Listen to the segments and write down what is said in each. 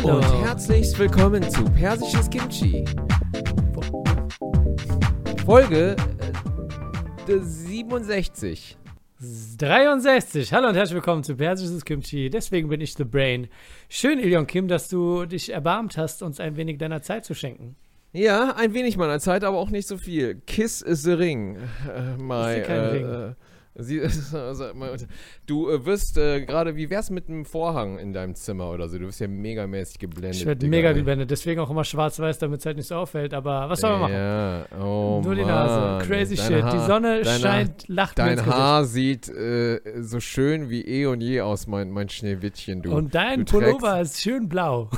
Hallo, und herzlich willkommen zu Persisches Kimchi. Folge äh, 67. 63. Hallo und herzlich willkommen zu Persisches Kimchi. Deswegen bin ich The Brain. Schön, Ilion Kim, dass du dich erbarmt hast, uns ein wenig deiner Zeit zu schenken. Ja, ein wenig meiner Zeit, aber auch nicht so viel. Kiss is the ring. Äh, my, Ist kein äh, Ring. Sie, also, du äh, wirst äh, gerade, wie wär's mit einem Vorhang in deinem Zimmer oder so? Du wirst ja megamäßig geblendet. Ich werde mega geblendet, deswegen auch immer schwarz-weiß, damit es halt nicht so auffällt. Aber was soll man machen? Ja, oh Nur die. Nase. Crazy Dein shit. Haar- Die Sonne deine- scheint, lacht Dein. Haar sieht äh, so schön wie eh und je aus, mein, mein Schneewittchen, du. Und dein du trägst- Pullover ist schön blau.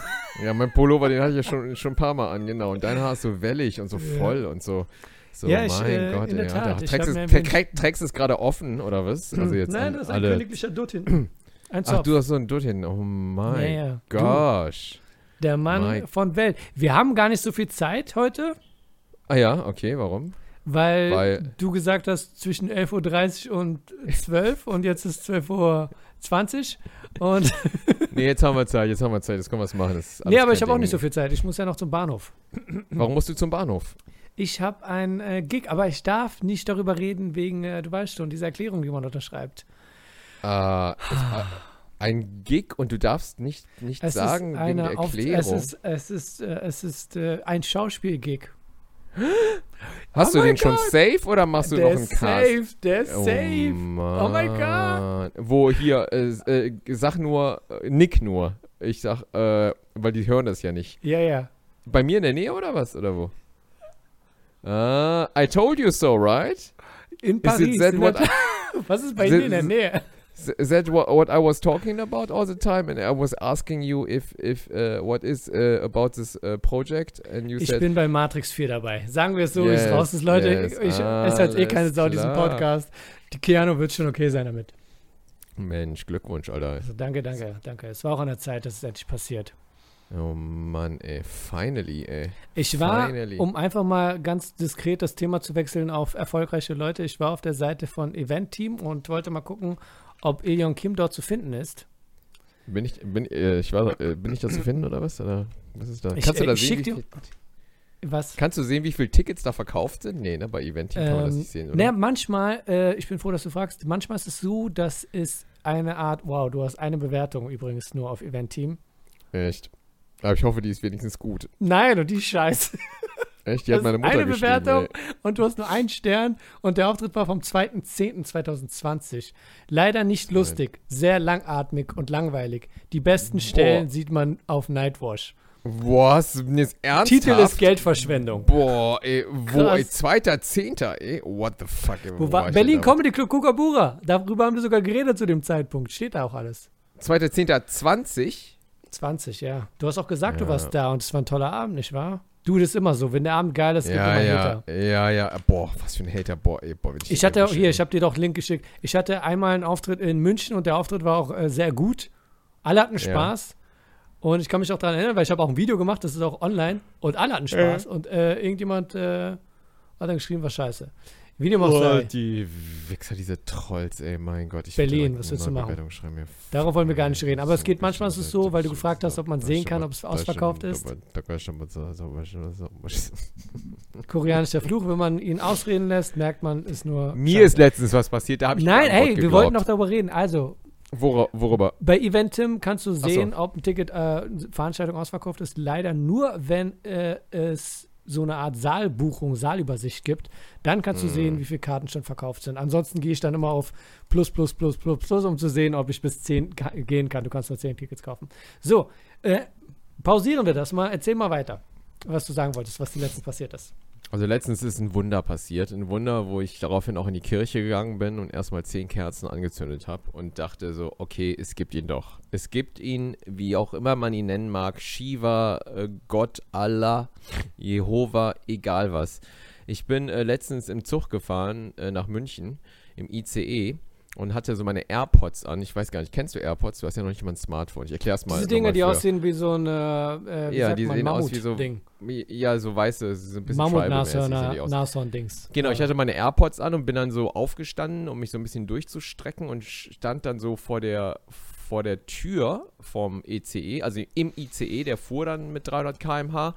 Ja, mein Pullover, den hatte ich ja schon, schon ein paar Mal an, genau. Und dein Haar ist so wellig und so Ja. voll und so. So, Ja, ich, mein äh, Gott, in der ey. Tat, Trägst hab es- gerade offen, oder was? Also jetzt Nein, das ist ein alle. königlicher Dutt hinten. Ein Ach, du hast so einen Dutt hin. Oh mein Ja, ja. Du. gosh. Der Mann Mein- von Welt. Wir haben gar nicht so viel Zeit heute, Ah ja, okay, warum? weil, Weil- du gesagt hast zwischen 11.30 Uhr und 12 und jetzt ist 12.20 Uhr. Und Nee, jetzt haben wir Zeit, jetzt haben wir Zeit, jetzt können wir es machen. Nee, aber ich habe auch nicht so viel Zeit. Ich muss ja noch zum Bahnhof. Warum musst du zum Bahnhof? Ich habe ein äh, Gig, aber ich darf nicht darüber reden wegen, äh, du weißt schon, dieser Erklärung, die man unterschreibt. Äh, äh, ein Gig und du darfst nicht, nicht Es sagen ist wegen der eine auf, Erklärung. es ist, es ist, äh, es ist äh, ein Schauspiel-Gig. Hast Oh du mein den schon Gott. safe oder machst du Der noch einen ist Cast? safe, der ist safe. Oh, my God. Wo hier, äh, äh, sag nur, nick nur. Ich sag, äh, weil die hören das ja nicht. Ja, ja. Bei mir in der Nähe oder was? Oder wo? Ah, I told you so, right? In Is Paris. it that what, der, was ist bei Is dir in der Nähe? is that what, what I was talking about all the time? And I was asking you if, if uh, what is uh, about this uh, project? And you Ich said, bin bei Matrix 4 dabei. Sagen wir es so, Yes, es raus ist. Leute, yes, ich, es hört eh keine Sau, diesen klar. Podcast. Die Keanu wird schon okay sein damit. Mensch, Glückwunsch, Alter. Also danke, danke, danke. Es war auch an der Zeit, dass es endlich passiert. Oh Mann, ey, finally, ey. Ich war, Finally. um einfach mal ganz diskret das Thema zu wechseln auf erfolgreiche Leute, ich war auf der Seite von Event Team und wollte mal gucken, ob Ilion Kim dort zu finden ist. Bin ich, bin, äh, ich war, äh, bin ich da zu finden oder was? Oder was ist da? Ich- Kannst du da ich sehen, wie Was? kannst du sehen, wie viele Tickets da verkauft sind? Nee, ne, bei Event kann man das Ähm, nicht sehen, oder? naja, manchmal, äh, ich bin froh, dass du fragst, manchmal ist es so, dass es eine Art, wow, du hast eine Bewertung übrigens nur auf Event Team. Echt. Aber ich hoffe, die ist wenigstens gut. Nein, und die ist scheiße. Echt? Die hat Das meine ist Mutter eine Bewertung ey. und du hast nur einen Stern und der Auftritt war vom 2.10.2020. Leider nicht lustig, sehr langatmig und langweilig. Die besten Boah. Stellen sieht man auf Nightwash. Boah, hast du jetzt ernsthaft? Titel ist Geldverschwendung. Boah, ey, wo, Krass. ey, zweiter, zehnter, ey, what the fuck, ey, Wo wo war, Berlin? Comedy Club Kukabura. Darüber haben wir sogar geredet zu dem Zeitpunkt. Steht da auch alles. Zweiter, zehnter, 20? 20, ja. Du hast auch gesagt, du Ja. warst da und es war ein toller Abend, nicht wahr? Du, das ist immer so. Wenn der Abend geil ist, gibt Ja, immer ja, Hater. ja, ja, boah, was für ein Hater, boah, ey, boah, Ich den hatte auch hier, ich habe dir doch einen Link geschickt. Ich hatte einmal einen Auftritt in München und der Auftritt war auch äh, sehr gut. Alle hatten Ja. Spaß. Und ich kann mich auch daran erinnern, weil ich habe auch ein Video gemacht, das ist auch online und alle hatten Spaß. Und äh, irgendjemand äh, hat dann geschrieben, war scheiße. Video macht Oh, die Wichser, diese Trolls, ey, mein Gott. Ich Berlin, was willst du machen? Darauf wollen wir gar nicht reden. Aber es geht manchmal ist es so, weil du gefragt hast, ob man sehen kann, ob es ausverkauft ist. Koreanischer Fluch, wenn man ihn ausreden lässt, merkt man, ist nur. Mir Scheiße. ist letztens was passiert, da habe ich Nein, hey, wir geglaubt. wollten noch darüber reden. Also, Worüber? worüber? Bei Eventim kannst du so. sehen, ob ein Ticket, äh, Veranstaltung ausverkauft ist. Leider nur, wenn äh, es so eine Art Saalbuchung, Saalübersicht gibt. Dann kannst du Mhm. sehen, wie viele Karten schon verkauft sind. Ansonsten gehe ich dann immer auf plus, plus, plus, plus, plus, um zu sehen, ob ich bis 10 ka- gehen kann. Du kannst nur 10 Tickets kaufen. So, äh, pausieren wir das mal. Erzähl mal weiter, was du sagen wolltest, was die letzten passiert ist. Also letztens ist ein Wunder passiert. Ein Wunder, wo ich daraufhin auch in die Kirche gegangen bin und erstmal zehn Kerzen angezündet habe und dachte so, okay, es gibt ihn doch. Es gibt ihn, wie auch immer man ihn nennen mag, Shiva, äh, Gott, Allah, Jehova, egal was. Ich bin äh, letztens im Zug gefahren äh, nach München im ICE und hatte so meine AirPods an. Ich weiß gar nicht, kennst du AirPods? Du hast ja noch nicht mal ein Smartphone. Ich erklär's mal. Diese Dinge, nochmal die aussehen wie so eine, äh, wie Ja, die man, sehen aus wie so- Mammut-Ding. Ja, so weiße, so ein bisschen. Nashorn-Dings. Genau, ich hatte meine AirPods an und bin dann so aufgestanden, um mich so ein bisschen durchzustrecken und stand dann so vor der vor der Tür vom ECE, also im ICE, der fuhr dann mit 300 km/h.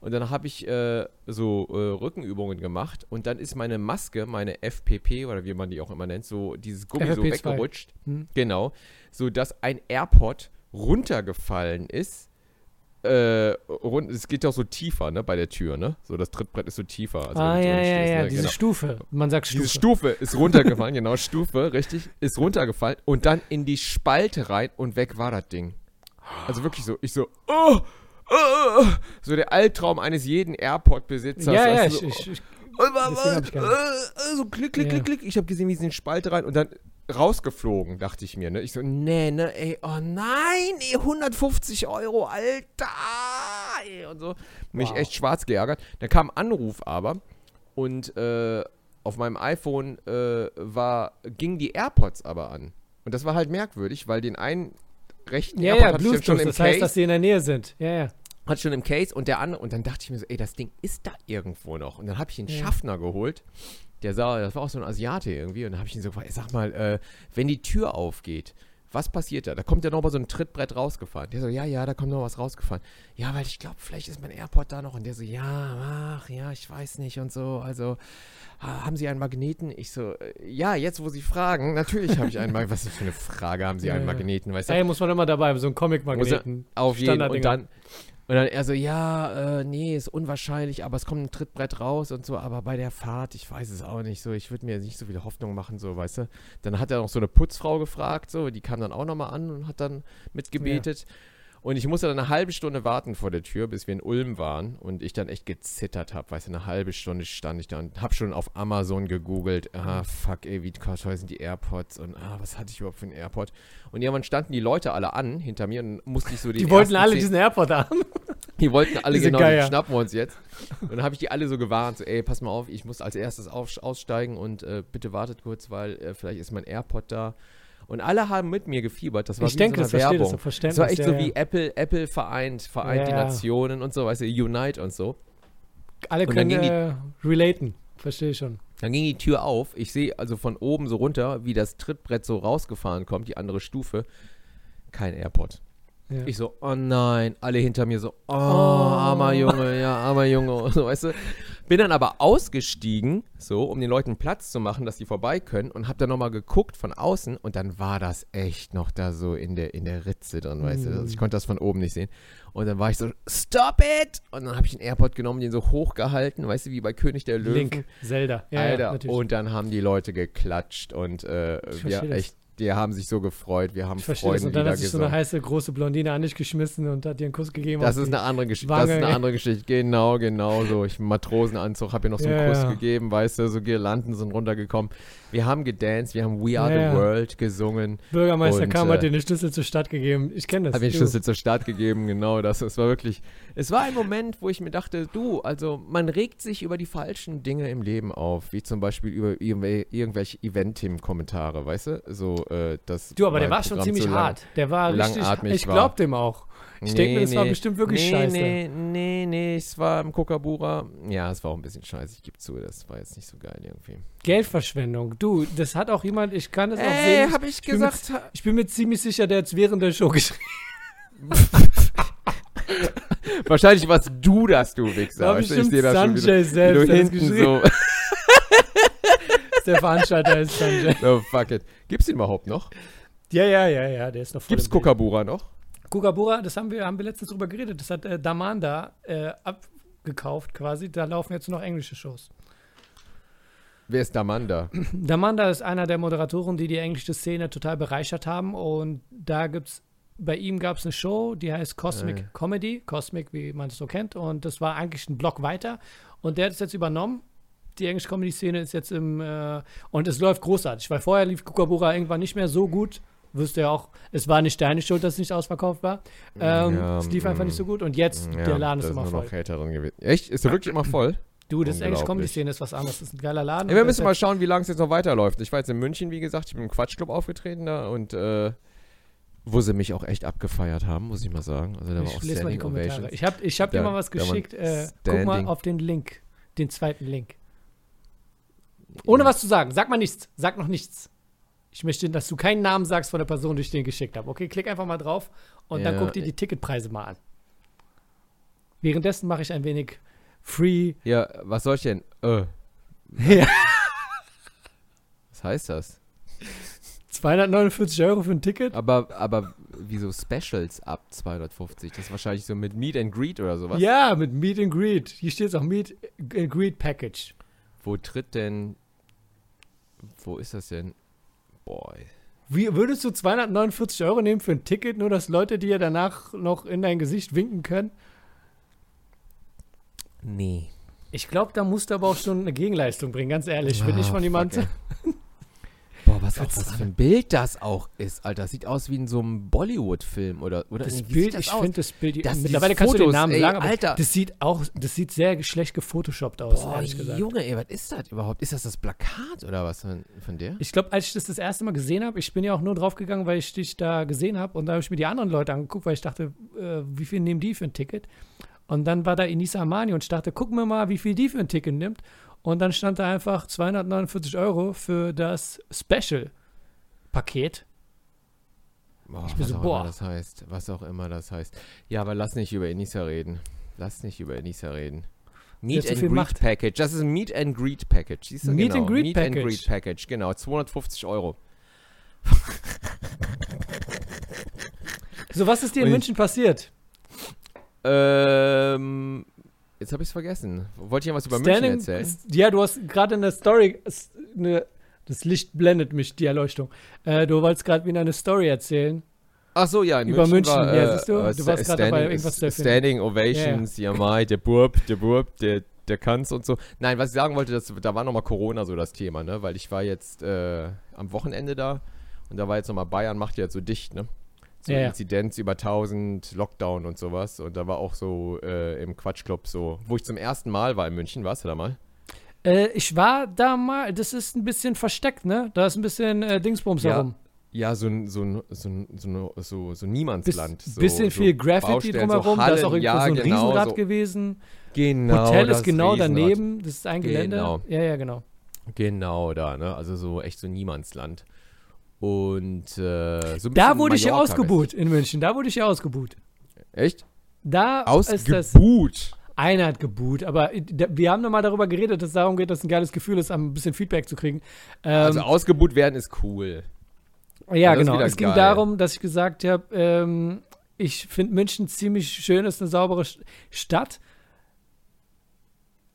Und dann habe ich äh, so äh, Rückenübungen gemacht und dann ist meine Maske, meine FPP oder wie man die auch immer nennt, so dieses Gummi so FFP2. weggerutscht. Hm. Genau. So dass ein AirPod runtergefallen ist. Äh, rund, es geht ja auch so tiefer, ne, bei der Tür, ne? So, das Trittbrett ist so tiefer. Also ah, ja, ja, stehst, ja, ne? diese Genau. Stufe. Man sagt Stufe. Diese Stufe ist runtergefallen, genau, Stufe, richtig, ist runtergefallen und dann in die Spalte rein und weg war das Ding. Also wirklich so, ich so, oh, oh, so der Albtraum eines jeden AirPod-Besitzers. ja, ja, ich, du, ich, ich, äh, äh, so klick, klick, klick, klick. Ich habe gesehen, wie sie in die Spalte rein und dann rausgeflogen, dachte ich mir, ne? Ich so, nee, ne, ey, oh nein, ey, 150 Euro, Alter, ey, und so. Mich Wow. echt schwarz geärgert. Dann kam ein Anruf aber und äh, auf meinem iPhone äh, war, gingen die AirPods aber an. Und das war halt merkwürdig, weil den einen rechten ja, AirPod ja, hatte ich schon im das heißt, Case dass sie in der Nähe sind. Ja, ja. hat schon im Case und der andere und dann dachte ich mir so, ey, das Ding ist da irgendwo noch. Und dann habe ich den Ja. Schaffner geholt. Der sah, das war auch so ein Asiate irgendwie. Und dann habe ich ihn so gefragt, sag mal, äh, wenn die Tür aufgeht, was passiert da? Da kommt ja noch mal so ein Trittbrett rausgefahren. Der so, ja, ja, da kommt noch was rausgefahren. Ja, weil ich glaube, vielleicht ist mein AirPod da noch. Und der so, ja, ach, ja, ich weiß nicht und so. Also, haben Sie einen Magneten? Ich so, äh, ja, jetzt, wo Sie fragen, natürlich habe ich einen Magneten. Was ist für eine Frage, haben Sie Ja, einen. Magneten? Weißt du? Ey, muss man immer dabei haben, so ein Comic-Magneten. Auf jeden und Standarddinger. dann und dann er so, ja, äh, nee, ist unwahrscheinlich, aber es kommt ein Trittbrett raus und so, aber bei der Fahrt, ich weiß es auch nicht so, ich würde mir nicht so viel Hoffnung machen, so, weißt du. Dann hat er noch so eine Putzfrau gefragt, so, die kam dann auch nochmal an und hat dann mitgebetet. Und ich musste dann eine halbe Stunde warten vor der Tür, bis wir in Ulm waren und ich dann echt gezittert habe. Weißt du, eine halbe Stunde stand ich da und habe schon auf Amazon gegoogelt. Ah, fuck, ey, wie teuer sind die AirPods und ah, was hatte ich überhaupt für einen AirPod? Und irgendwann standen die Leute alle an hinter mir und musste ich so die Die wollten alle diesen AirPod haben. die wollten alle Diese genau, den Geier. schnappen wir uns jetzt. Und dann habe ich die alle so gewarnt, so, ey, pass mal auf, ich muss als erstes auf, aussteigen und äh, bitte wartet kurz, weil äh, vielleicht ist mein AirPod da. Und alle haben mit mir gefiebert. Das war Ich denke, so das verstehe das Werbung. so Verständnis. Das war echt ja, so ja. wie Apple, Apple vereint, vereint die Ja. Nationen und so, weißt du, Unite und so. Alle und dann können die- äh, relaten. Verstehe ich schon. Dann ging die Tür auf. Ich sehe also von oben so runter, wie das Trittbrett so rausgefahren kommt, die andere Stufe. Kein AirPod. Ja. Ich so, oh nein, alle hinter mir so, oh, armer Junge, ja, armer Junge, so, weißt du. Bin dann aber ausgestiegen, so, um den Leuten Platz zu machen, dass die vorbei können und hab dann nochmal geguckt von außen und dann war das echt noch da so in der, in der Ritze drin, weißt du. Also ich konnte das von oben nicht sehen. Und dann war ich so, stop it! Und dann habe ich den AirPod genommen, den so hochgehalten, weißt du, wie bei König der Löwen. Link, Zelda. Ja, ja, Alter, natürlich. und dann haben die Leute geklatscht und äh, das. echt, die haben sich so gefreut, wir haben ich verstehe das. Und dann hat sich so eine heiße, große Blondine an dich geschmissen und hat dir einen Kuss gegeben. Das ist eine andere Geschichte. Das ist eine andere Geschichte. Genau, genau so. Ich Matrosenanzug habe ihr noch so einen Ja, Kuss ja. gegeben, weißt du, so Girlanden sind runtergekommen. Wir haben gedanced, wir haben We Are Ja, the World gesungen. Bürgermeister Und, kam, äh, hat dir den Schlüssel zur Stadt gegeben. Ich kenne das. Habe den du. Schlüssel zur Stadt gegeben, genau das. Es war wirklich, es war ein Moment, wo ich mir dachte, du, also man regt sich über die falschen Dinge im Leben auf, wie zum Beispiel über irgendwel- irgendwelche Event-Team-Kommentare, weißt du? So, äh, das Du, aber der war schon ziemlich lang- hart. Der war richtig. Ich war. glaub dem auch. Ich denke, das war bestimmt wirklich nee, scheiße. Nee, nee, nee, es war im Kokabura. Ja, es war auch ein bisschen scheiße, ich gebe zu, das war jetzt nicht so geil irgendwie. Geldverschwendung. Du, das hat auch jemand, ich kann das auch Ey, sehen. hab ich mit- gesagt. Ich bin mir ziemlich sicher, der hat es während der Show geschrieben. Wahrscheinlich warst du das, du Wichser. War weißt du, bestimmt seh das schon Sanjay wieder, wie selbst, du hinten geschrieben so, Der Veranstalter ist Sanjay. no, fuck it. Gibt's den überhaupt noch? Ja, ja, ja, ja, der ist noch voll Gibt's. Kokabura noch? Kookaburra, das haben wir, haben wir letztens drüber geredet. Das hat äh, Damanda äh, abgekauft quasi. Da laufen jetzt nur noch englische Shows. Wer ist Damanda? Damanda ist einer der Moderatoren, die die englische Szene total bereichert haben. Und da gibt's, bei ihm gab es eine Show, die heißt Cosmic Äh. Comedy. Cosmic, wie man es so kennt. Und das war eigentlich ein Block weiter. Und der hat es jetzt übernommen. Die englische Comedy-Szene ist jetzt im, äh, und es läuft großartig, weil vorher lief Kookaburra irgendwann nicht mehr so gut. Wüsste ja auch, es war nicht deine Schuld, dass es nicht ausverkauft war. Ähm, Ja, es lief einfach mm. nicht so gut und jetzt, Ja, der Laden ist immer voll. Echt? Ist der wirklich immer voll? Du, das englische Unglaublich. Comedy-Szene ist was anderes. Das ist ein geiler Laden. Ja, wir müssen mal ist schauen, wie lange es jetzt noch weiterläuft. Ich war jetzt in München, wie gesagt, ich bin im Quatschclub aufgetreten da und äh, wo sie mich auch echt abgefeiert haben, muss ich mal sagen. Also da war auch Ich lese mal die Kommentare. Ovations. Ich habe ich hab dir mal was geschickt. Äh, guck mal auf den Link. Den zweiten Link. Ohne was zu sagen. Sag mal nichts. Sag noch nichts. Ich möchte, dass du keinen Namen sagst von der Person, die ich dir geschickt habe. Okay, klick einfach mal drauf und dann Ja, guck dir die Ticketpreise mal an. Währenddessen mache ich ein wenig Free. Ja, was soll ich denn? Äh, Ja. was heißt das? 249 Euro für ein Ticket? Aber, aber wieso Specials ab 250? Das ist wahrscheinlich so mit Meet and Greet oder sowas. Ja, mit Meet and Greet. Hier steht es auch Meet and Greet Package. Wo tritt denn. Wo ist das denn? Boy. Wie würdest du 249 Euro nehmen für ein Ticket, nur dass Leute dir danach noch in dein Gesicht winken können? Nee. Ich glaube, da musst du aber auch schon eine Gegenleistung bringen, ganz ehrlich. Wenn ich Ah, von jemandem. Was, auch, was für ein Bild das auch ist, Alter. Das sieht aus wie in so einem Bollywood-Film oder, oder Das Bild, das ich finde das Bild. Das- mittlerweile kannst du den Fotos, Namen ey, sagen, aber Alter. das sieht auch, das sieht sehr schlecht gefotoshoppt aus, Boah, ehrlich gesagt. Junge, ey, was ist das überhaupt? Ist das das Plakat oder was von, von der? Ich glaube, als ich das das erste Mal gesehen habe, ich bin ja auch nur drauf gegangen, weil ich dich da gesehen habe und da habe ich mir die anderen Leute angeguckt, weil ich dachte, äh, wie viel nehmen die für ein Ticket? Und dann war da Inisa Amani und ich dachte, gucken wir mal, wie viel die für ein Ticket nimmt. Und dann stand da einfach 249 Euro für das Special-Paket. Boah, bin was so, auch boah. immer das heißt. Was auch immer das heißt. Ja, aber lass nicht über Enisa reden. Lass nicht über Enisa reden. Meet and Greet Macht. Package. Das ist ein Meet and Greet Package. Siehst du? Meet genau. and Greet Meet and. Greet Package, genau. 250 Euro. So, was ist dir in München passiert? Ähm, jetzt habe ich es vergessen. Wollte ich ja was über München erzählen? Ja, du hast gerade eine Story, s- eine, das Licht blendet mich, die Erleuchtung. Äh, du wolltest gerade wieder eine Story erzählen. Ach so, ja, in Über München. München, war, ja, äh, siehst du? äh, Du warst gerade Standing- irgendwas zu erfinden. Standing Ovations, ja, Mai, der Burb, der Burb, der, der kann's und so. Nein, was ich sagen wollte, das, da war nochmal Corona so das Thema, ne? Weil ich war jetzt äh, am Wochenende da und da war jetzt nochmal Bayern macht ja jetzt so dicht, ne? So Ja, ja. Inzidenz über 1000, Lockdown und sowas. Und da war auch so äh, im Quatschclub so, wo ich zum ersten Mal war in München, warst du da mal? Äh, ich war da mal, das ist ein bisschen versteckt, ne? Da ist ein bisschen äh, Dingsbums Ja, herum. Ja, so ein, so ein, so ein, so, ein, so, so Niemandsland. so, bisschen viel Graffiti drumherum. da ist auch irgendwo ja, so ein genau, Riesenrad gewesen. Genau, Hotel ist genau Riesenrad. daneben. Das ist ein Gelände. Genau. Ja, ja, genau. Genau da, ne? Also so echt so Niemandsland. Und äh, so ein Da wurde ich ja ausgebuht in München. Da wurde ich ja ausgebuht. Echt? Da ist das. Ausgebuht. Einer hat geboot, aber da- wir haben nochmal darüber geredet, dass es darum geht, dass es ein geiles Gefühl ist, ein bisschen Feedback zu kriegen. Ähm, Also ausgebuht werden ist cool. ja, ist genau. Es ging geil. darum, dass ich gesagt habe, ähm, ich finde München ziemlich schön, ist eine saubere Stadt.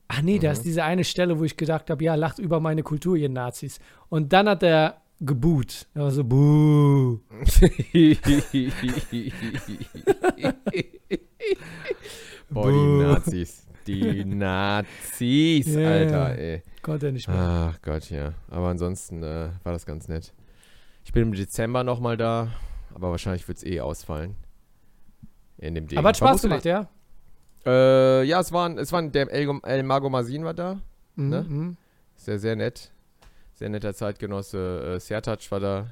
Ach nee, da Mhm. ist diese eine Stelle, wo ich gedacht habe, ja, lacht über meine Kultur, ihr Nazis. Und dann hat er geboot. Er war so, buh. Boah, die. Nazis. Die Nazis, Ja, Alter, ey. Konnte er nicht mehr. Ach Gott, ja. Aber ansonsten äh, war das ganz nett. Ich bin im Dezember nochmal da, aber wahrscheinlich wird es eh ausfallen. In dem Ding. aber hat Spaß gemacht, ja? Äh, ja, es waren, es waren der El, El Mago Masin war da. Mhm, Ne? mhm. Sehr, sehr nett. Sehr netter Zeitgenosse. Äh, Sertac war da.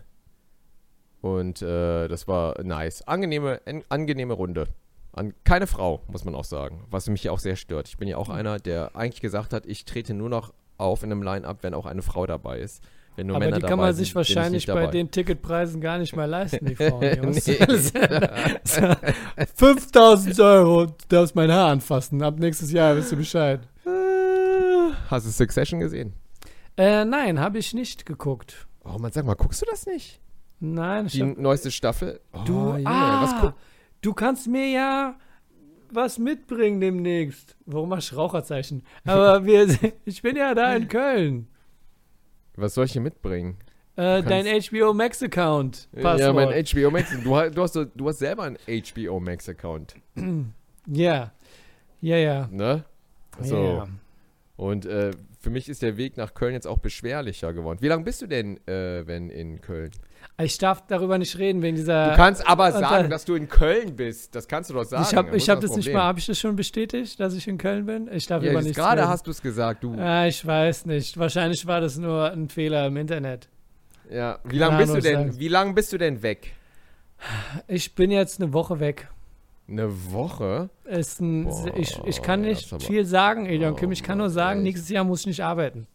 Und äh, das war nice. Angenehme, en, angenehme Runde. An, keine Frau, muss man auch sagen. Was mich ja auch sehr stört. Ich bin ja auch einer, der eigentlich gesagt hat, ich trete nur noch auf in einem Line-Up, wenn auch eine Frau dabei ist. Wenn nur Aber Männer die kann man sich wahrscheinlich bei den Ticketpreisen gar nicht mehr leisten, die Frauen. Jungs. Nee. 5000 Euro, du darfst mein Haar anfassen. Ab nächstes Jahr wisst du Bescheid. Hast du Succession gesehen? Äh, nein, habe ich nicht geguckt. Oh man, sag mal, guckst du das nicht? Nein, Die hab, neueste Staffel? Oh, du, Junge, ah, du kannst mir ja was mitbringen demnächst. Warum mach ich Raucherzeichen? Aber wir, ich bin ja da in Köln. was soll ich hier mitbringen? Äh, dein HBO Max Account. Passwort. Ja, mein HBO Max. Du, hast- du, hast, du hast selber einen HBO Max Account, Ja. Ja, ja. ne? So. Ja. Und äh, für mich ist der Weg nach Köln jetzt auch beschwerlicher geworden. Wie lange bist du denn, äh, wenn in Köln? Ich darf darüber nicht reden wegen dieser. Du kannst aber sagen, dass du in Köln bist. Das kannst du doch sagen. ich habe ich hab das nicht Problem? mal, habe ich das schon bestätigt, dass ich in Köln bin? Ich darf Ja, über nichts gerade hast du es gesagt. Du, Ah, ich weiß nicht. Wahrscheinlich war das nur ein Fehler im Internet. ja. Wie lange bist du denn? sagen. Wie lange bist du denn weg? Ich bin jetzt eine Woche weg. Eine Woche? Ein, Boah, ich, ich kann nicht viel sagen, Elion Kim. Ich kann nur Oh, sagen, nächstes Jahr muss ich nicht arbeiten.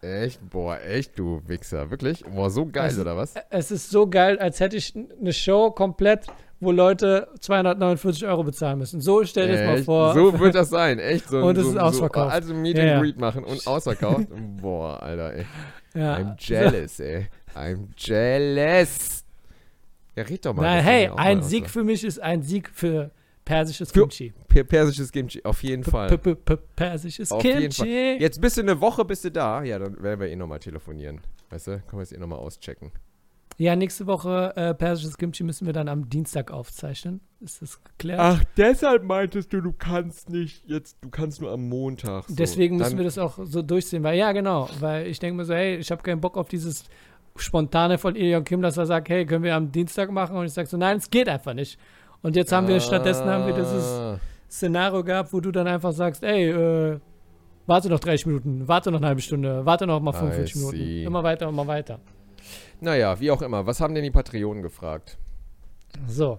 Echt? Boah, echt, du Wichser. Wirklich? Boah, so geil, Also, oder was? Es ist so geil, als hätte ich eine Show komplett, wo Leute 249 Euro bezahlen müssen. So stell dir das mal vor. So wird das sein, echt. So, Und es so, ist ausverkauft. So, also Meet Ja, and ja. Greet machen und ausverkauft. Boah, Alter, ey. ja. I'm jealous, ey. I'm jealous. Ja, red doch mal. Das hey, ein Sieg aus- für mich ist ein Sieg für persisches Für- Kimchi. Per- Persisches Kimchi, auf jeden P- Fall. p- p- Persisches Auf Kimchi. Jetzt bist du eine Woche bist du da. Ja, dann werden wir eh nochmal telefonieren. Weißt du, können wir es eh nochmal auschecken. Ja, nächste Woche äh, persisches Kimchi müssen wir dann am Dienstag aufzeichnen. Ist das geklärt? Ach, deshalb meintest du, du kannst nicht jetzt, du kannst nur am Montag. So. Deswegen müssen wir das auch so durchsehen. Weil, ja, genau. Weil ich denke mir so, hey, ich habe keinen Bock auf dieses Spontane von Ilion Kim, dass er sagt, hey, können wir am Dienstag machen? Und ich sage so, nein, es geht einfach nicht. Und jetzt haben wir, stattdessen haben wir dieses Ah. Szenario gehabt, wo du dann einfach sagst, ey, äh, warte noch 30 Minuten, warte noch eine halbe Stunde, warte noch mal 45 I Minuten. Immer weiter, immer weiter. Naja, wie auch immer. Was haben denn die Patreonen gefragt? So,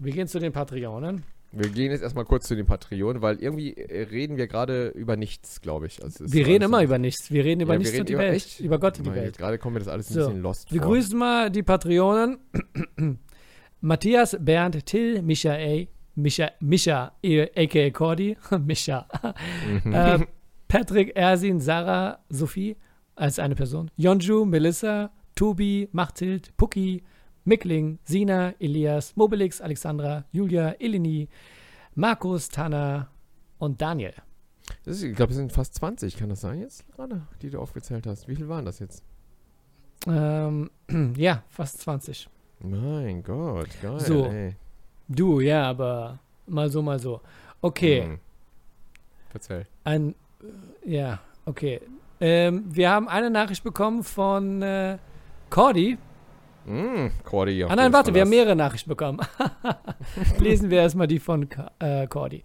wir gehen zu den Patreonen. Wir gehen jetzt erstmal kurz zu den Patreonen, weil irgendwie äh, reden wir gerade über nichts, glaube ich. Also Wir reden immer so- über nichts. Wir reden über Ja, wir nichts reden und die über Welt. echt- Über Gott und die Welt. Gerade kommt mir das alles ein So, bisschen lost Wir vor. grüßen mal die Patreonen. Matthias, Bernd, Till, Michael, Micha, Micha, a.k.a. Cordy, Micha, Mhm. äh, Patrick, Ersin, Sarah, Sophie als eine Person, Yonju, Melissa, Tobi, Machthild, Puki, Mickling, Sina, Elias, Mobilix, Alexandra, Julia, Eleni, Markus, Tana und Daniel. Ist, ich glaube, es sind fast 20, kann das sein jetzt gerade, die du aufgezählt hast? Wie viel waren das jetzt? Ähm, ja, fast 20. Mein Gott, geil. So. Ey. Du, ja, aber mal so, mal so. Okay, Hm. Erzähl. ein, ja, okay. Ähm, wir haben eine Nachricht bekommen von äh, Cordy. Mm, Cordy, Ah nein, warte, wir haben mehrere Nachrichten bekommen. Lesen wir erstmal die von äh, Cordy.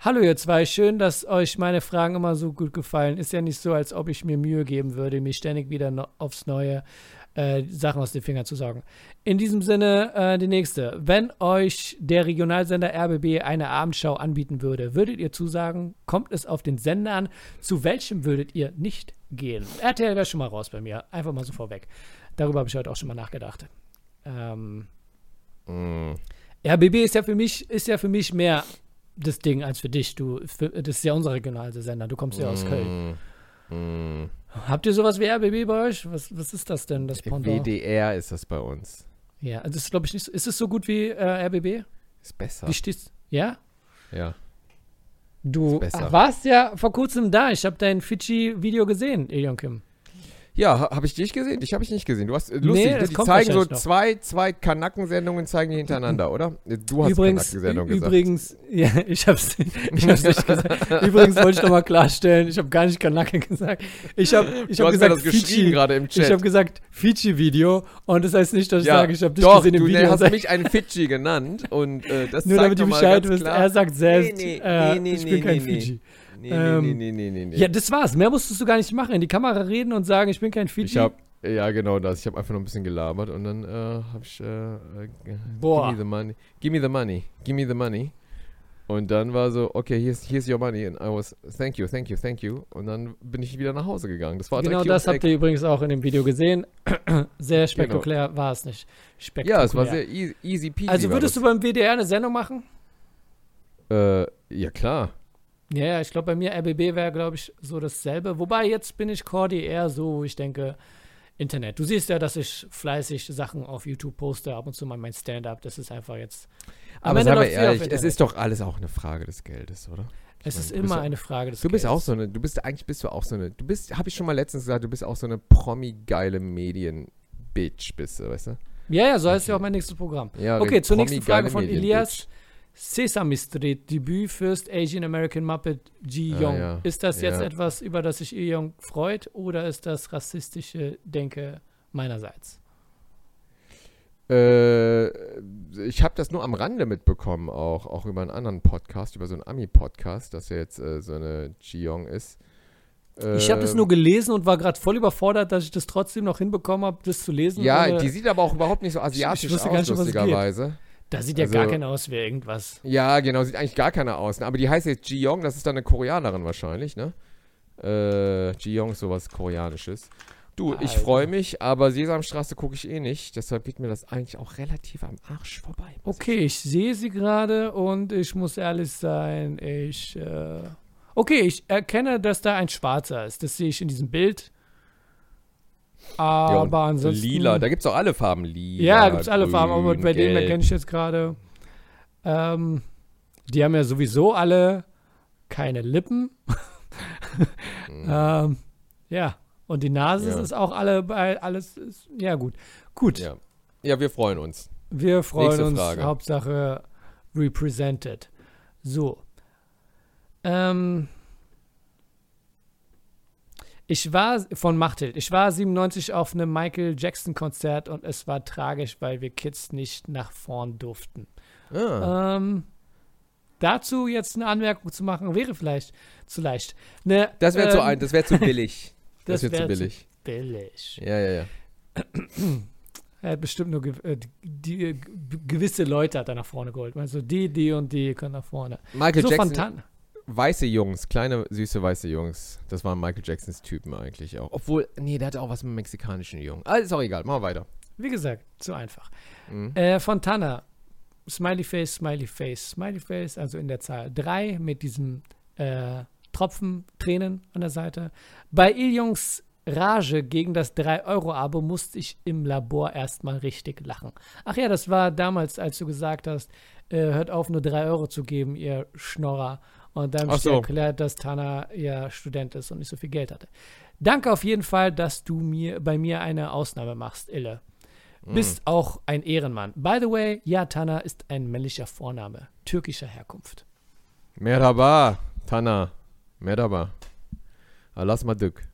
Hallo ihr zwei, schön, dass euch meine Fragen immer so gut gefallen. Ist ja nicht so, als ob ich mir Mühe geben würde, mir ständig wieder no aufs Neue äh, Sachen aus den Fingern zu saugen. In diesem Sinne äh, die nächste. Wenn euch der Regionalsender RBB eine Abendschau anbieten würde, würdet ihr zusagen, kommt es auf den Sender an, zu welchem würdet ihr nicht gehen? RTL wäre schon mal raus bei mir, einfach mal so vorweg. Darüber habe ich heute auch schon mal nachgedacht. Ähm, Mm. RBB ist ja für mich, ist ja für mich mehr das Ding als für dich. Du, für, das ist ja unser Regionalsender. Du kommst ja aus Köln. Mm. Mm. Habt ihr sowas wie RBB bei euch? Was, was ist das denn, das Pendant? WDR ist das bei uns. Ja, also das ist glaube ich nicht so. Ist es so gut wie äh, RBB? Ist besser. Wie stehst Ja? Ja. Du warst ja vor kurzem da. Ich habe dein Fidschi-Video gesehen, Ilion Kim. Ja, habe ich dich gesehen? Dich habe ich nicht gesehen. Du hast äh, Nee, lustig, das die zeigen so zwei, zwei Kanackensendungen zeigen die hintereinander, oder? Du hast übrigens, Kanackensendung gesagt. übrigens, ja, ich hab's, ich hab's nicht gesagt. übrigens wollte ich noch mal klarstellen, ich habe gar nicht Kanake gesagt. Ich habe ich du hab gesagt das Fidschi. gerade im Ich Chat. habe gesagt Fidschi-Video und das heißt nicht, dass ich ja, sage, ich habe dich doch, gesehen im du Video. nee, und hast sag- mich einen Fidschi genannt und äh, das nur damit du Bescheid wisst, klar- er sagt selbst, Nee, nee, äh, nee, nee, ich bin nee, kein nee, nee. Ähm, nee, nee, nee, nee, nee. Ja, das war's. Mehr musstest du gar nicht machen. In die Kamera reden und sagen, ich bin kein Fidschi. Ich habe ja genau das. Ich habe einfach nur ein bisschen gelabert und dann äh, habe ich äh, äh, Boah. Give me the money. Give me the money. Give me the money. Und dann war so, okay, here's, here's your money. And I was, thank you, thank you, thank you. Und dann bin ich wieder nach Hause gegangen. Das war Genau das habt ihr übrigens auch in dem Video gesehen. sehr spektakulär war es nicht. Spektakulär. Ja, es war sehr easy, easy peasy. Also würdest du beim WDR eine Sendung machen? Äh, ja, klar. Ja, ja, ich glaube, bei mir RBB wäre, glaube ich, so dasselbe. Wobei jetzt bin ich Cordy eher so, ich denke, Internet. Du siehst ja, dass ich fleißig Sachen auf YouTube poste, ab und zu mal mein Stand-up. Das ist einfach jetzt. Aber seien wir eh ehrlich, es ist doch alles auch eine Frage des Geldes, oder? Ich Es meine, ist bist immer ja- eine Frage des Du bist Gelds. auch so eine, du bist, eigentlich bist du auch so eine, du bist, habe ich schon mal letztens gesagt, du bist auch so eine Promi-geile Medien-Bitch, bist du, weißt du? Ja, ja, so heißt ja auch mein nächstes Programm. Ja, Okay, zur nächsten Frage von. Elias. Sesame Street, Debüt First Asian American Muppet Ji Ah, Young. ja. Ist das jetzt Ja. etwas, über das sich Ji Young freut oder ist das rassistische Denke meinerseits? Äh, ich habe das nur am Rande mitbekommen, auch, auch über einen anderen Podcast, über so einen Ami-Podcast, dass er jetzt äh, so eine Jiyoung ist. ich habe das Ähm, nur gelesen und war gerade voll überfordert, dass ich das trotzdem noch hinbekommen habe, das zu lesen. Ja, die sieht aber auch überhaupt nicht so asiatisch wusste gar aus, nicht, lustigerweise. Da sieht ja also- gar keiner aus wie irgendwas. Ja, genau, sieht eigentlich gar keiner aus. ne? Aber die heißt jetzt Jiyoung, das ist dann eine Koreanerin wahrscheinlich, ne? Äh, Jiyong, sowas Koreanisches. Du, ich Alter. freue mich, aber Sesamstraße gucke ich eh nicht. Deshalb geht mir das eigentlich auch relativ am Arsch vorbei. muss ich Okay, ich sehe sie gerade und ich muss ehrlich sein, ich. Äh, okay, ich erkenne, dass da ein Schwarzer ist. Das sehe ich in diesem Bild. Ja, Aber ansonsten. Lila, da gibt es auch alle Farben. Lila. Ja, gibt es alle Farben, aber bei denen erkenne ich jetzt gerade. Ähm, die haben ja sowieso alle keine Lippen. ähm, ja, und die Nase Ja. ist auch alle bei alles. Ist, ja, gut. Gut, Ja. ja, wir freuen uns. wir freuen Nächste uns. Frage. Hauptsache represented. So. Ähm. Ich war von Machthild. Ich war 97 auf einem Michael Jackson Konzert und es war tragisch, weil wir Kids nicht nach vorn durften. Ah. Ähm, dazu jetzt eine Anmerkung zu machen, wäre vielleicht zu leicht. Ne, das wäre zu ähm, ein, das wäre zu billig. Das, das wäre zu wär zu billig. billig. Ja, ja, ja. Er hat bestimmt nur gew äh, die, äh, gewisse Leute hat er nach vorne geholt. Also die, die und die können nach vorne. Michael so Jackson, Fontan. Weiße Jungs, kleine, süße, weiße Jungs. Das waren Michael Jacksons Typen eigentlich auch. Obwohl, nee, der hatte auch was mit mexikanischen Jungen. Ah, ist auch egal, machen wir weiter. Wie gesagt, zu einfach. Mhm. Äh, Fontana. Smiley Face, Smiley Face, Smiley Face, also in der Zahl 3 mit diesem äh, Tropfen Tränen an der Seite. Bei Iljungs Rage gegen das 3-Euro-Abo musste ich im Labor erstmal richtig lachen. Ach ja, das war damals, als du gesagt hast, äh, hört auf, nur 3 Euro zu geben, ihr Schnorrer. Und dann so. erklärt, dass Tana ja Student ist und nicht so viel Geld hatte. Danke auf jeden Fall, dass du mir bei mir eine Ausnahme machst, Ille. Mhm. Bist auch ein Ehrenmann. By the way, ja, Tana ist ein männlicher Vorname, türkischer Herkunft. Merhaba, Tana. Merhaba. Alas Madük.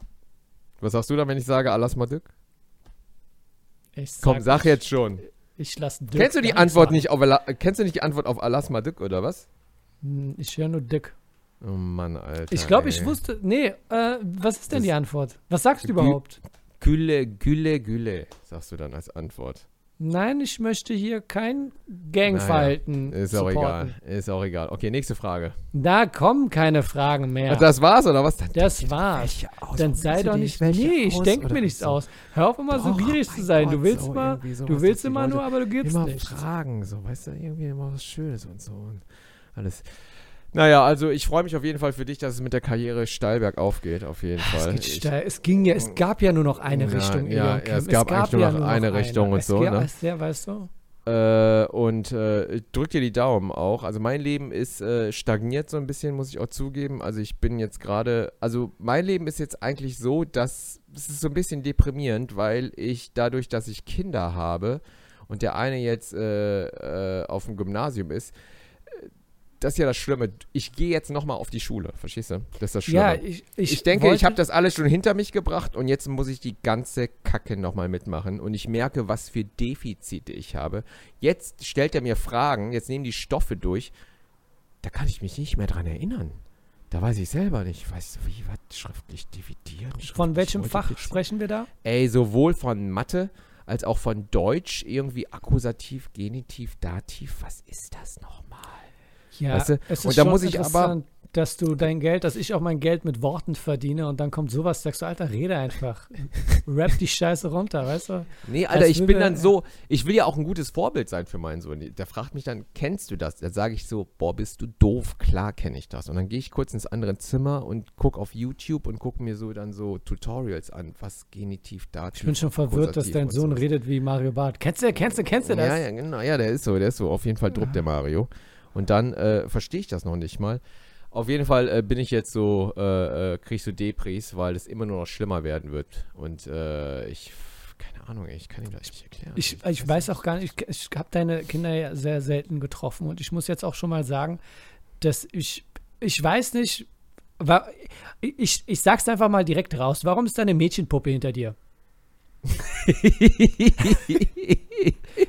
Was sagst du da, wenn ich sage Alas Madük? Ich Komm, sag ich, jetzt schon. Ich lasse Dirk Kennst du die Antwort sagen. nicht auf Kennst du nicht die Antwort auf Alas Madük oder was? Hm, Ich höre nur Dick. Oh Mann, Alter. Ich glaube, ich wusste. Nee, äh, was ist denn Das- die Antwort? Was sagst du überhaupt? Gülle, Gülle, Gülle, sagst du dann als Antwort. Nein, ich möchte hier kein Naja, Gangverhalten Ist auch supporten. egal. Ist auch egal. Okay, nächste Frage. Da kommen keine Fragen mehr. Ach, das war's oder was? Dann Das war's. aus. Dann sei du doch nicht. Nee, ich denke mir nichts so? aus. Hör auf immer so Doch, gierig oh zu sein. Du Gott, willst so mal, du willst immer nur, aber du gibst immer nicht. fragen, so, weißt du, irgendwie immer was Schönes und so und alles. Naja, also ich freue mich auf jeden Fall für dich, dass es mit der Karriere steil bergauf geht, auf jeden Es, Fall. geht Ich- steil. es ging ja, es gab ja nur noch eine Ja, Richtung. ja, ja, Kim. es gab eigentlich nur noch eine Richtung und es so, gab- ne? es- Ja, weißt du? Äh, und äh, drück dir die Daumen auch. Also mein Leben ist äh, stagniert so ein bisschen, muss ich auch zugeben. Also ich bin jetzt gerade, also mein Leben ist jetzt eigentlich so, dass es ist so ein bisschen deprimierend, weil ich dadurch, dass ich Kinder habe und der eine jetzt äh, äh, auf dem Gymnasium ist, das ist ja das Schlimme. Ich gehe jetzt nochmal auf die Schule, verstehst du? Das ist das Schlimme. Ja, ich, ich, Ich, denke, ich habe das alles schon hinter mich gebracht und jetzt muss ich die ganze Kacke nochmal mitmachen. Und ich merke, was für Defizite ich habe. Jetzt stellt er mir Fragen, jetzt nehmen die Stoffe durch. Da kann ich mich nicht mehr dran erinnern. Da weiß ich selber nicht. Weißt du, wie, was? Schriftlich dividieren? Von schriftlich welchem Fach sprechen wir da? Ey, sowohl von Mathe als auch von Deutsch, irgendwie Akkusativ, Genitiv, Dativ. Was ist das nochmal? Ja, Weißt du, es ist und da schon muss ich aber- dass du dein Geld, dass ich auch mein Geld mit Worten verdiene und dann kommt sowas, sagst du, Alter, rede einfach. Rap die Scheiße runter, weißt du? Nee, Alter, Das ich bin dann so, ich will ja auch ein gutes Vorbild sein für meinen Sohn. Der fragt mich dann, kennst du das? Da sage ich so, boah, bist du doof? Klar kenne ich das. Und dann gehe ich kurz ins andere Zimmer und gucke auf YouTube und gucke mir so dann so Tutorials an, was Genitiv, Dativ, Ich bin schon verwirrt, dass dein Sohn so. redet wie Mario Barth. Kennst du, kennst du, kennst du das? Ja, ja, genau. Ja, der ist so, der ist so. Auf jeden Fall druckt der Mario. Und dann äh, verstehe ich das noch nicht mal. Auf jeden Fall äh, bin ich jetzt so, äh, äh, kriege ich so Depris, weil es immer nur noch schlimmer werden wird. Und äh, ich, keine Ahnung, ich kann ihm das nicht erklären. Ich, ich weiß auch gar nicht, ich, ich habe deine Kinder ja sehr selten getroffen und ich muss jetzt auch schon mal sagen, dass ich, ich weiß nicht, wa- ich, ich sag's einfach mal direkt raus, warum ist da eine Mädchenpuppe hinter dir?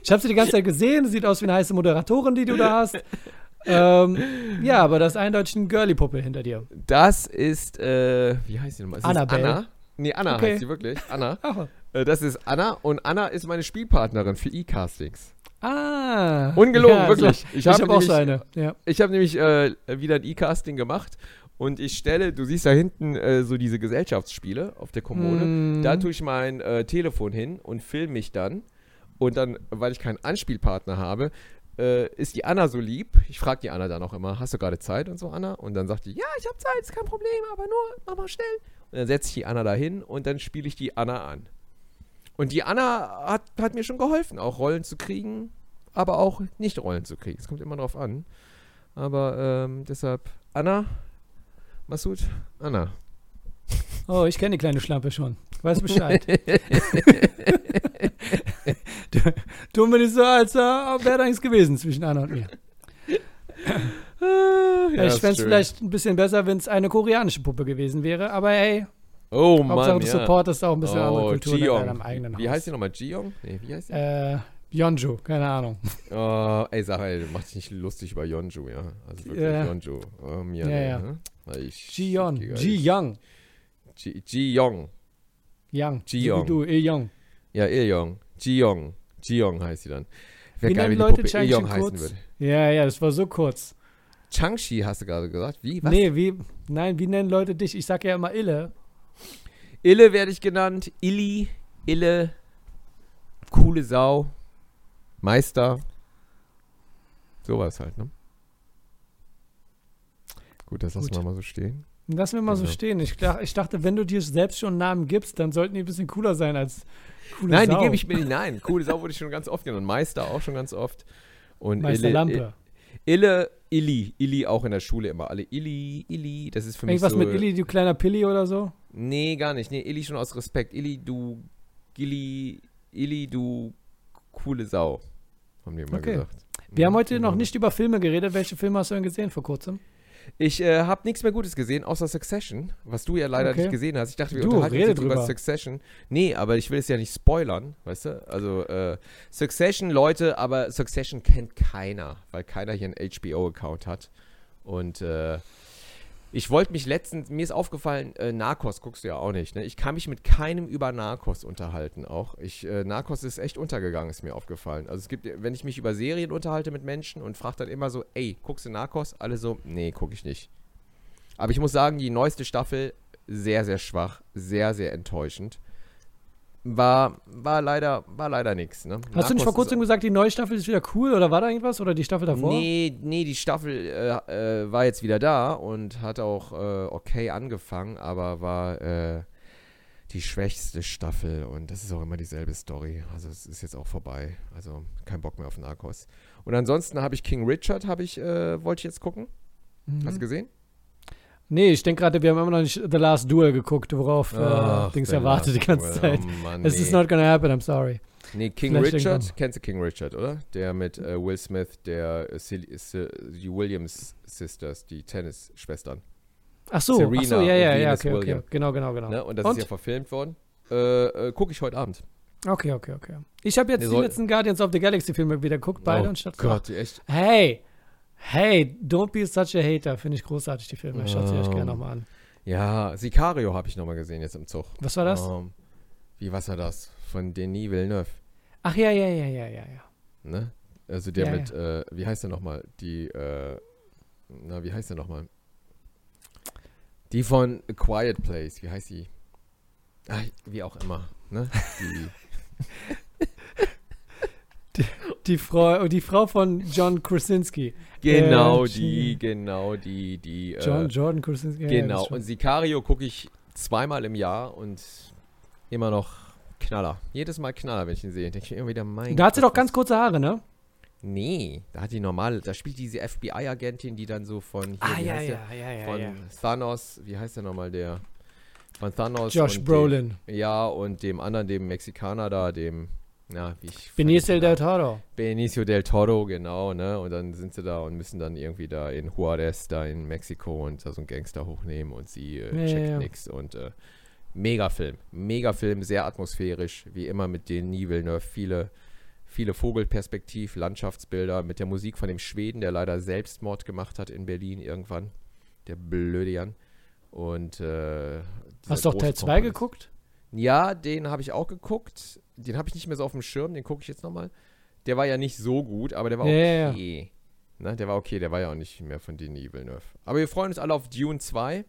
Ich habe sie die ganze Zeit gesehen, sieht aus wie eine heiße Moderatorin, die du da hast. ähm, ja, aber das ist eindeutig eine Girly-Puppe hinter dir. Das ist, äh, wie heißt die nochmal? Annabelle. Anna? Nee, Anna Okay. heißt sie wirklich. Anna. Äh, das ist Anna und Anna ist meine Spielpartnerin für E-Castings. ah. Ungelogen, Ja, wirklich. So, Ich ich habe habe auch so nämlich- eine. Ja. Ich habe nämlich äh, wieder ein E-Casting gemacht Und ich stelle, du siehst da hinten äh, so diese Gesellschaftsspiele auf der Kommode. Mm. Da tue ich mein äh, Telefon hin und filme mich dann. Und dann, weil ich keinen Anspielpartner habe, äh, ist die Anna so lieb. Ich frage die Anna dann auch immer, hast du gerade Zeit und so, Anna? Und dann sagt die, ja, ich habe Zeit, ist kein Problem, aber nur, mach mal schnell. Und dann setze ich die Anna da hin und dann spiele ich die Anna an. Und die Anna hat, hat mir schon geholfen, auch Rollen zu kriegen, aber auch nicht Rollen zu kriegen. Es kommt immer drauf an. Aber ähm, deshalb, Anna, Masud, Anna. Oh, ich kenne die kleine Schlampe schon. Weiß Bescheid. du, wir nicht so, als äh, wäre da nichts gewesen zwischen Anna und mir. Ah, ich ist fände es vielleicht ein bisschen besser, wenn es eine koreanische Puppe gewesen wäre. Aber hey, Oh Hauptsache Mann, du ja. supportest auch ein bisschen andere Oh, Kultur in deinem eigenen Wie Haus. heißt die nochmal? Jeong? Nee, wie heißt die? Äh, Yeonju, keine Ahnung. Oh, ey, sag mal, mach dich nicht lustig über Yeonju, ja. Also wirklich Ja. Yeonju. Oh, mir, Ja, nee, ne? Weil ich- Ji-Yeon, ich- Ji-Young, Ji-. Young, du, E-Young. Ja, Il-Young. Ji-Young. Ji-Young heißt sie dann. Wäre Wie geil, nennen wenn die Leute Puppe Changchi Il-Young heißen kurz? würde. Ja, ja, das war so kurz. Changshi hast du gerade gesagt. Wie? Was? Nee, wie, nein, wie nennen Leute dich? Ich sag ja immer Ille. Ille werde ich genannt. Illi. Ille. Coole Sau. Meister. Sowas halt, ne? Gut, das lassen Gut. wir mal so stehen. Lassen wir mal so Genau. stehen. Ich, ich dachte, wenn du dir selbst schon einen Namen gibst, dann sollten die ein bisschen cooler sein als coole Nein, Sau. die gebe ich mir nicht. Nein, coole Sau wurde ich schon ganz oft genannt. Meister auch schon ganz oft. Und Meister Ille, Lampe. Ille, Illi. Illi auch in der Schule immer. Alle Illi, Illi. Das ist für mich Irgendwas so. mit Illy, du kleiner Pilli oder so? Nee, gar nicht. Nee, Illi schon aus Respekt. Illi, du. Gilli. Illi, du. Coole Sau. Haben die immer Okay. gesagt. Wir haben heute Genau. noch nicht über Filme geredet. Welche Filme hast du denn gesehen vor kurzem? Ich äh, habe nichts mehr Gutes gesehen, außer Succession, was du ja leider Okay. nicht gesehen hast. Ich dachte, wir Du, unterhalten uns jetzt über drüber. Succession. Nee, aber ich will es ja nicht spoilern, weißt du? Also, äh, Succession, Leute, aber Succession kennt keiner, weil keiner hier einen HBO-Account hat. Und äh, ich wollte mich letztens, mir ist aufgefallen, äh, Narcos guckst du ja auch nicht, ne? Ich kann mich mit keinem über Narcos unterhalten auch. Ich, äh, Narcos ist echt untergegangen, ist mir aufgefallen. Also es gibt, wenn ich mich über Serien unterhalte mit Menschen und frage dann immer so, ey, guckst du Narcos? Alle so, nee, gucke ich nicht. Aber ich muss sagen, die neueste Staffel sehr, sehr schwach, sehr, sehr enttäuschend. War, war leider, war leider nix. Ne? Hast du nicht vor Narcos kurzem gesagt, die neue Staffel ist wieder cool oder war da irgendwas? Oder die Staffel davor? Nee, nee, die Staffel äh, äh, war jetzt wieder da und hat auch äh, okay angefangen, aber war äh, die schwächste Staffel und das ist auch immer dieselbe Story. Also es ist jetzt auch vorbei. Also kein Bock mehr auf Narcos. Und ansonsten habe ich King Richard, habe ich, äh, wollte ich jetzt gucken. Mhm. Hast du gesehen? Nee, ich denke gerade, wir haben immer noch nicht The Last Duel geguckt, worauf äh, Ach, Dings der erwartet die ganze Duel. Zeit. Oh Mann, Es nee. is not gonna happen, I'm sorry. Nee, King Vielleicht Richard, irgendwann. kennst du King Richard, oder? Der mit äh, Will Smith, der äh, die Williams Sisters, die Tennisschwestern. Ach so, Serena ach so, ja, ja, ja, okay, okay. Genau, genau, genau. Ne? Und das Und? ist ja verfilmt worden. Äh, äh, Gucke ich heute Abend. Okay, okay, okay. Ich habe jetzt Nee, die letzten Guardians of the Galaxy Filme wieder geguckt, beide oh und statt Gott, echt. Hey, hey, don't be such a hater. Finde ich großartig, die Filme. Schaut sie euch Ähm, gerne nochmal an. Ja, Sicario habe ich nochmal gesehen jetzt im Zug. Was war das? Ähm, wie, was war das? Von Denis Villeneuve. Ach ja, ja, ja, ja, ja, ja. Ne? Also der Ja, mit, Äh, wie heißt der nochmal? Die, äh, na, wie heißt der nochmal? Die von A Quiet Place, wie heißt die? Ach, wie auch immer, ne? Die, Die Frau, die Frau von John Krasinski. genau Äh, die, genau die, die. Äh, John, Jordan Krasinski. ja, ja, Genau, das und. Sicario gucke ich zweimal im Jahr und immer noch Knaller. Jedes Mal Knaller, wenn ich ihn sehe. Denke ich immer wieder, mein Da hat sie doch ganz kurze Haare, ne? Nee, da hat die normale, da spielt diese FBI-Agentin, die dann so von hier, Ah, ja, ja, ja, ja, von ja. Thanos, wie heißt der nochmal, der? Von Thanos. Josh Brolin. Dem, ja, und dem anderen, dem Mexikaner da, dem, na, wie ich. Benicio del. Toro. Benicio del Toro, genau, ne? Und dann sind sie da und müssen dann irgendwie da in Juarez, da in Mexiko und da so einen Gangster hochnehmen und sie äh, Ja, checkt ja. nix. Und äh, Megafilm. Megafilm, sehr atmosphärisch, wie immer mit den Villeneuve. Viele, viele Vogelperspektiv, Landschaftsbilder mit der Musik von dem Schweden, der leider Selbstmord gemacht hat in Berlin irgendwann. Der blöde Jan. Und äh, Hast du auch Teil große 2 Komponist. geguckt? Ja, den habe ich auch geguckt. Den habe ich nicht mehr so auf dem Schirm, den gucke ich jetzt nochmal. Der war ja nicht so gut, aber der war Ja, ja, ja. okay. Ne, der war okay, der war ja auch nicht mehr von Denis Villeneuve. Aber wir freuen uns alle auf Dune 2,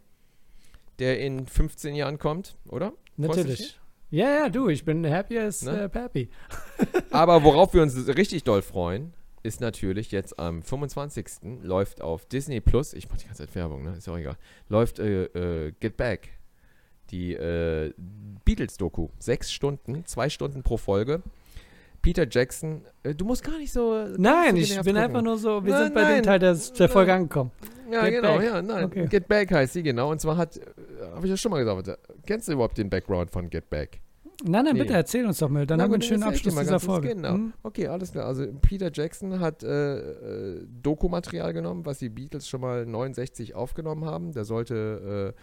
der in 15 Jahren kommt, oder? Natürlich. Ja, ja, du, ich bin happy as Ne? äh, Pappy. Aber worauf wir uns richtig doll freuen, ist natürlich jetzt am 25. läuft auf Disney Plus, ich mache die ganze Zeit Werbung, ne? Ist auch egal. Läuft äh, äh, Get Back. Die äh, Beatles-Doku. Sechs Stunden, zwei Stunden pro Folge. Peter Jackson, äh, du musst gar nicht so. gar Nein, nicht so ich bin gucken. einfach nur so, wir Nein, sind bei nein, dem Teil der, der Folge angekommen. Ja, Get genau, Back. ja, nein. Okay. Get Back heißt sie, genau. Und zwar hat, habe ich ja schon mal gesagt, kennst du überhaupt den Background von Get Back? Nein, nein, Nee. bitte erzähl uns doch mal. Dann Na haben wir einen schönen Abschluss dieser Folge. Genau. Hm? Okay, alles klar. Also Peter Jackson hat äh, äh, Dokumaterial genommen, was die Beatles schon mal 69 aufgenommen haben. Da sollte äh,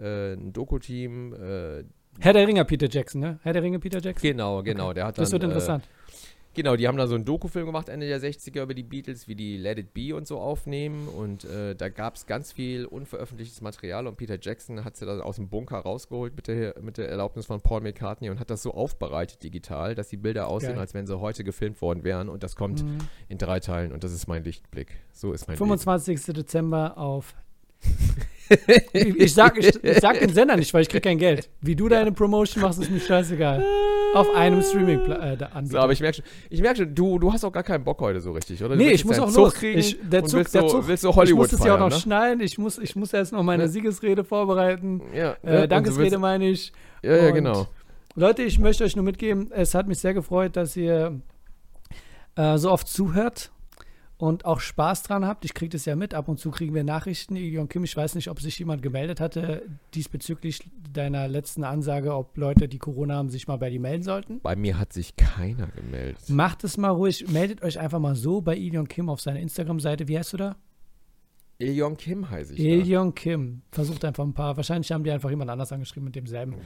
äh, ein Doku-Team. Äh, Herr der Ringe, Peter Jackson, ne? Herr der Ringe, Peter Jackson. genau, genau. Okay. Der hat dann, Das wird interessant. Äh, genau, die haben da so einen Dokufilm gemacht Ende der 60er über die Beatles, wie die Let It Be und so aufnehmen. Und äh, da gab es ganz viel unveröffentlichtes Material. Und Peter Jackson hat sie dann aus dem Bunker rausgeholt mit der, mit der Erlaubnis von Paul McCartney und hat das so aufbereitet digital, dass die Bilder aussehen, Geil. als wenn sie heute gefilmt worden wären. Und das kommt Mhm. in drei Teilen und das ist mein Lichtblick. So ist mein 25. Dezember auf. Ich, ich, sag, ich, ich sag den Sender nicht, weil ich krieg kein Geld. Wie du deine Promotion machst, ist mir scheißegal. Auf einem streaming äh. Anbieter. So, aber ich merke schon, ich merk schon du, du hast auch gar keinen Bock heute so richtig, oder? Du nee, ich muss auch Zug los. Kriegen Ich, der Zug, willst der so, Zug. willst so ich Hollywood muss es ja auch noch feiern, schneiden. Ich muss, ich muss erst noch meine Ne? Siegesrede vorbereiten. ne? Ja, Äh, ja, Dankesrede du willst, meine ich. Ja, ja, und- genau. Leute, ich möchte euch nur mitgeben, es hat mich sehr gefreut, dass ihr äh, so oft zuhört und auch Spaß dran habt. Ich kriege das ja mit. Ab und zu kriegen wir Nachrichten. Ilion Kim, ich weiß nicht, ob sich jemand gemeldet hatte diesbezüglich deiner letzten Ansage, ob Leute, die Corona haben, sich mal bei dir melden sollten. Bei mir hat sich keiner gemeldet. Macht es mal ruhig. Meldet euch einfach mal so bei Ilion Kim auf seiner Instagram-Seite. Wie heißt du da? Ilion Kim heiße ich. Ilion Kim. Versucht einfach ein paar. Wahrscheinlich haben die einfach jemand anders angeschrieben mit demselben.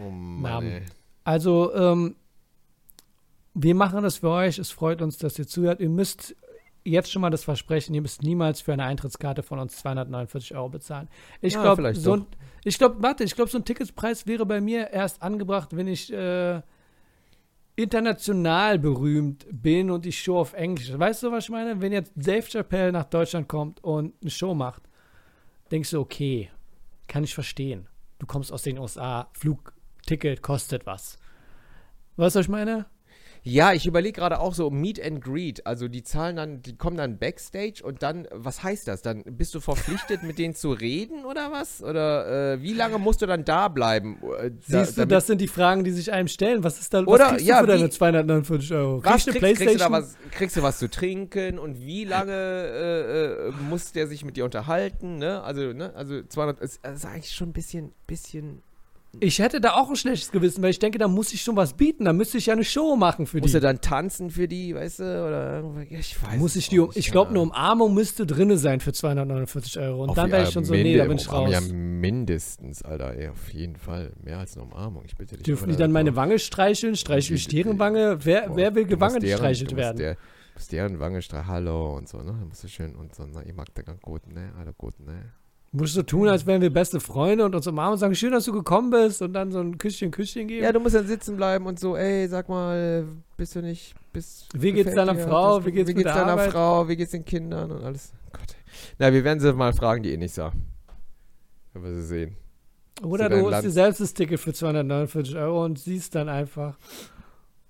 Oh Mann, Namen. ey. Also, ähm, wir machen das für euch. Es freut uns, dass ihr zuhört. Ihr müsst jetzt schon mal das versprechen, ihr müsst niemals für eine Eintrittskarte von uns 249 Euro bezahlen. Ich Ja, glaube, so ein, ich glaube, warte, ich glaube, so ein Ticketspreis wäre bei mir erst angebracht, wenn ich äh, international berühmt bin und die Show auf Englisch. Weißt du, was ich meine? Wenn jetzt Dave Chappelle nach Deutschland kommt und eine Show macht, denkst du, okay, kann ich verstehen. Du kommst aus den USA, Flugticket kostet was. Weißt du, was ich meine? Ja, ich überlege gerade auch so Meet and Greet. Also die zahlen dann, die kommen dann Backstage und dann, was heißt das? Dann bist du verpflichtet, mit denen zu reden oder was? Oder äh, wie lange musst du dann da bleiben? Äh, da- Siehst du, das sind die Fragen, die sich einem stellen. Was ist da, Oder, was kriegst ja, du für deine wie- 249 Euro? Kriegst kriegst, kriegst, du da was, kriegst du was zu trinken und wie lange äh, äh, muss der sich mit dir unterhalten? Ne? Also, ne? also 200, es es ist eigentlich schon ein bisschen, bisschen. Ich hätte da auch ein schlechtes Gewissen, weil ich denke, da muss ich schon was bieten. Da müsste ich ja eine Show machen für Muss die. er dann tanzen für die, weißt du? Oder ich weiß. muss ich die, um, ich glaube, eine Umarmung müsste drinne sein für 249 Euro. Und Auf dann wäre ich schon so, minde- nee, da bin ich raus. Ja, mindestens, Alter, ey, auf jeden Fall. Mehr als eine Umarmung, ich bitte dich. Dürfen die dann meine Wange streicheln? Streichle ich deren Wange? Wer, Boah, wer will gewangen gestreichelt werden? Der, musst deren Wange streicheln, hallo und so, ne? Da musst du schön und so, na, ich mag da ganz gut, ne? Alle gut, ne? Musst du tun, als wären wir beste Freunde und uns umarmen und sagen, schön, dass du gekommen bist und dann so ein Küsschen, Küsschen geben? Ja, du musst dann sitzen bleiben und so, ey, sag mal, bist du nicht, bist, Wie geht's deiner dir Frau? das? Wie geht's wie geht's deiner Arbeit? Frau? Wie geht's den Kindern und alles? Gott. Na, wir werden sie mal fragen, die eh nicht sah. Wenn wir sie sehen. Oder du holst dir selbst das Ticket für 249 Euro und siehst dann einfach.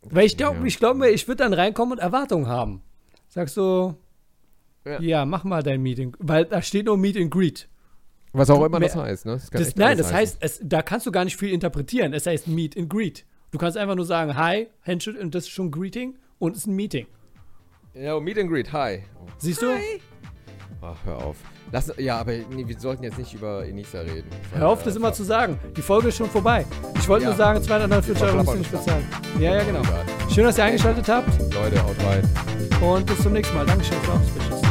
Weil ich glaube, Ja. ich glaube, ich würde dann reinkommen und Erwartungen haben. Sagst du, Ja. ja. mach mal dein Meeting. Weil da steht nur Meet and Greet. Was auch immer das heißt, ne? Das, echt nein, das heißen. heißt, es, da kannst du gar nicht viel interpretieren. Es heißt Meet and Greet. Du kannst einfach nur sagen, hi, Handshake, und das ist schon Greeting und es ist ein Meeting. Ja, Meet and Greet, hi. Siehst du? Ach, hör auf. Lass, ja, aber nee, wir sollten jetzt nicht über Enisa reden. Hör auf, das immer zu sagen. Die Folge ist schon vorbei. Ich wollte Ja. nur sagen, 249 Euro müsst ihr nicht bezahlen. Ja, ja, genau. Schön, dass ihr eingeschaltet habt Leute, haut rein. und bis zum nächsten Mal. Dankeschön. Bitte.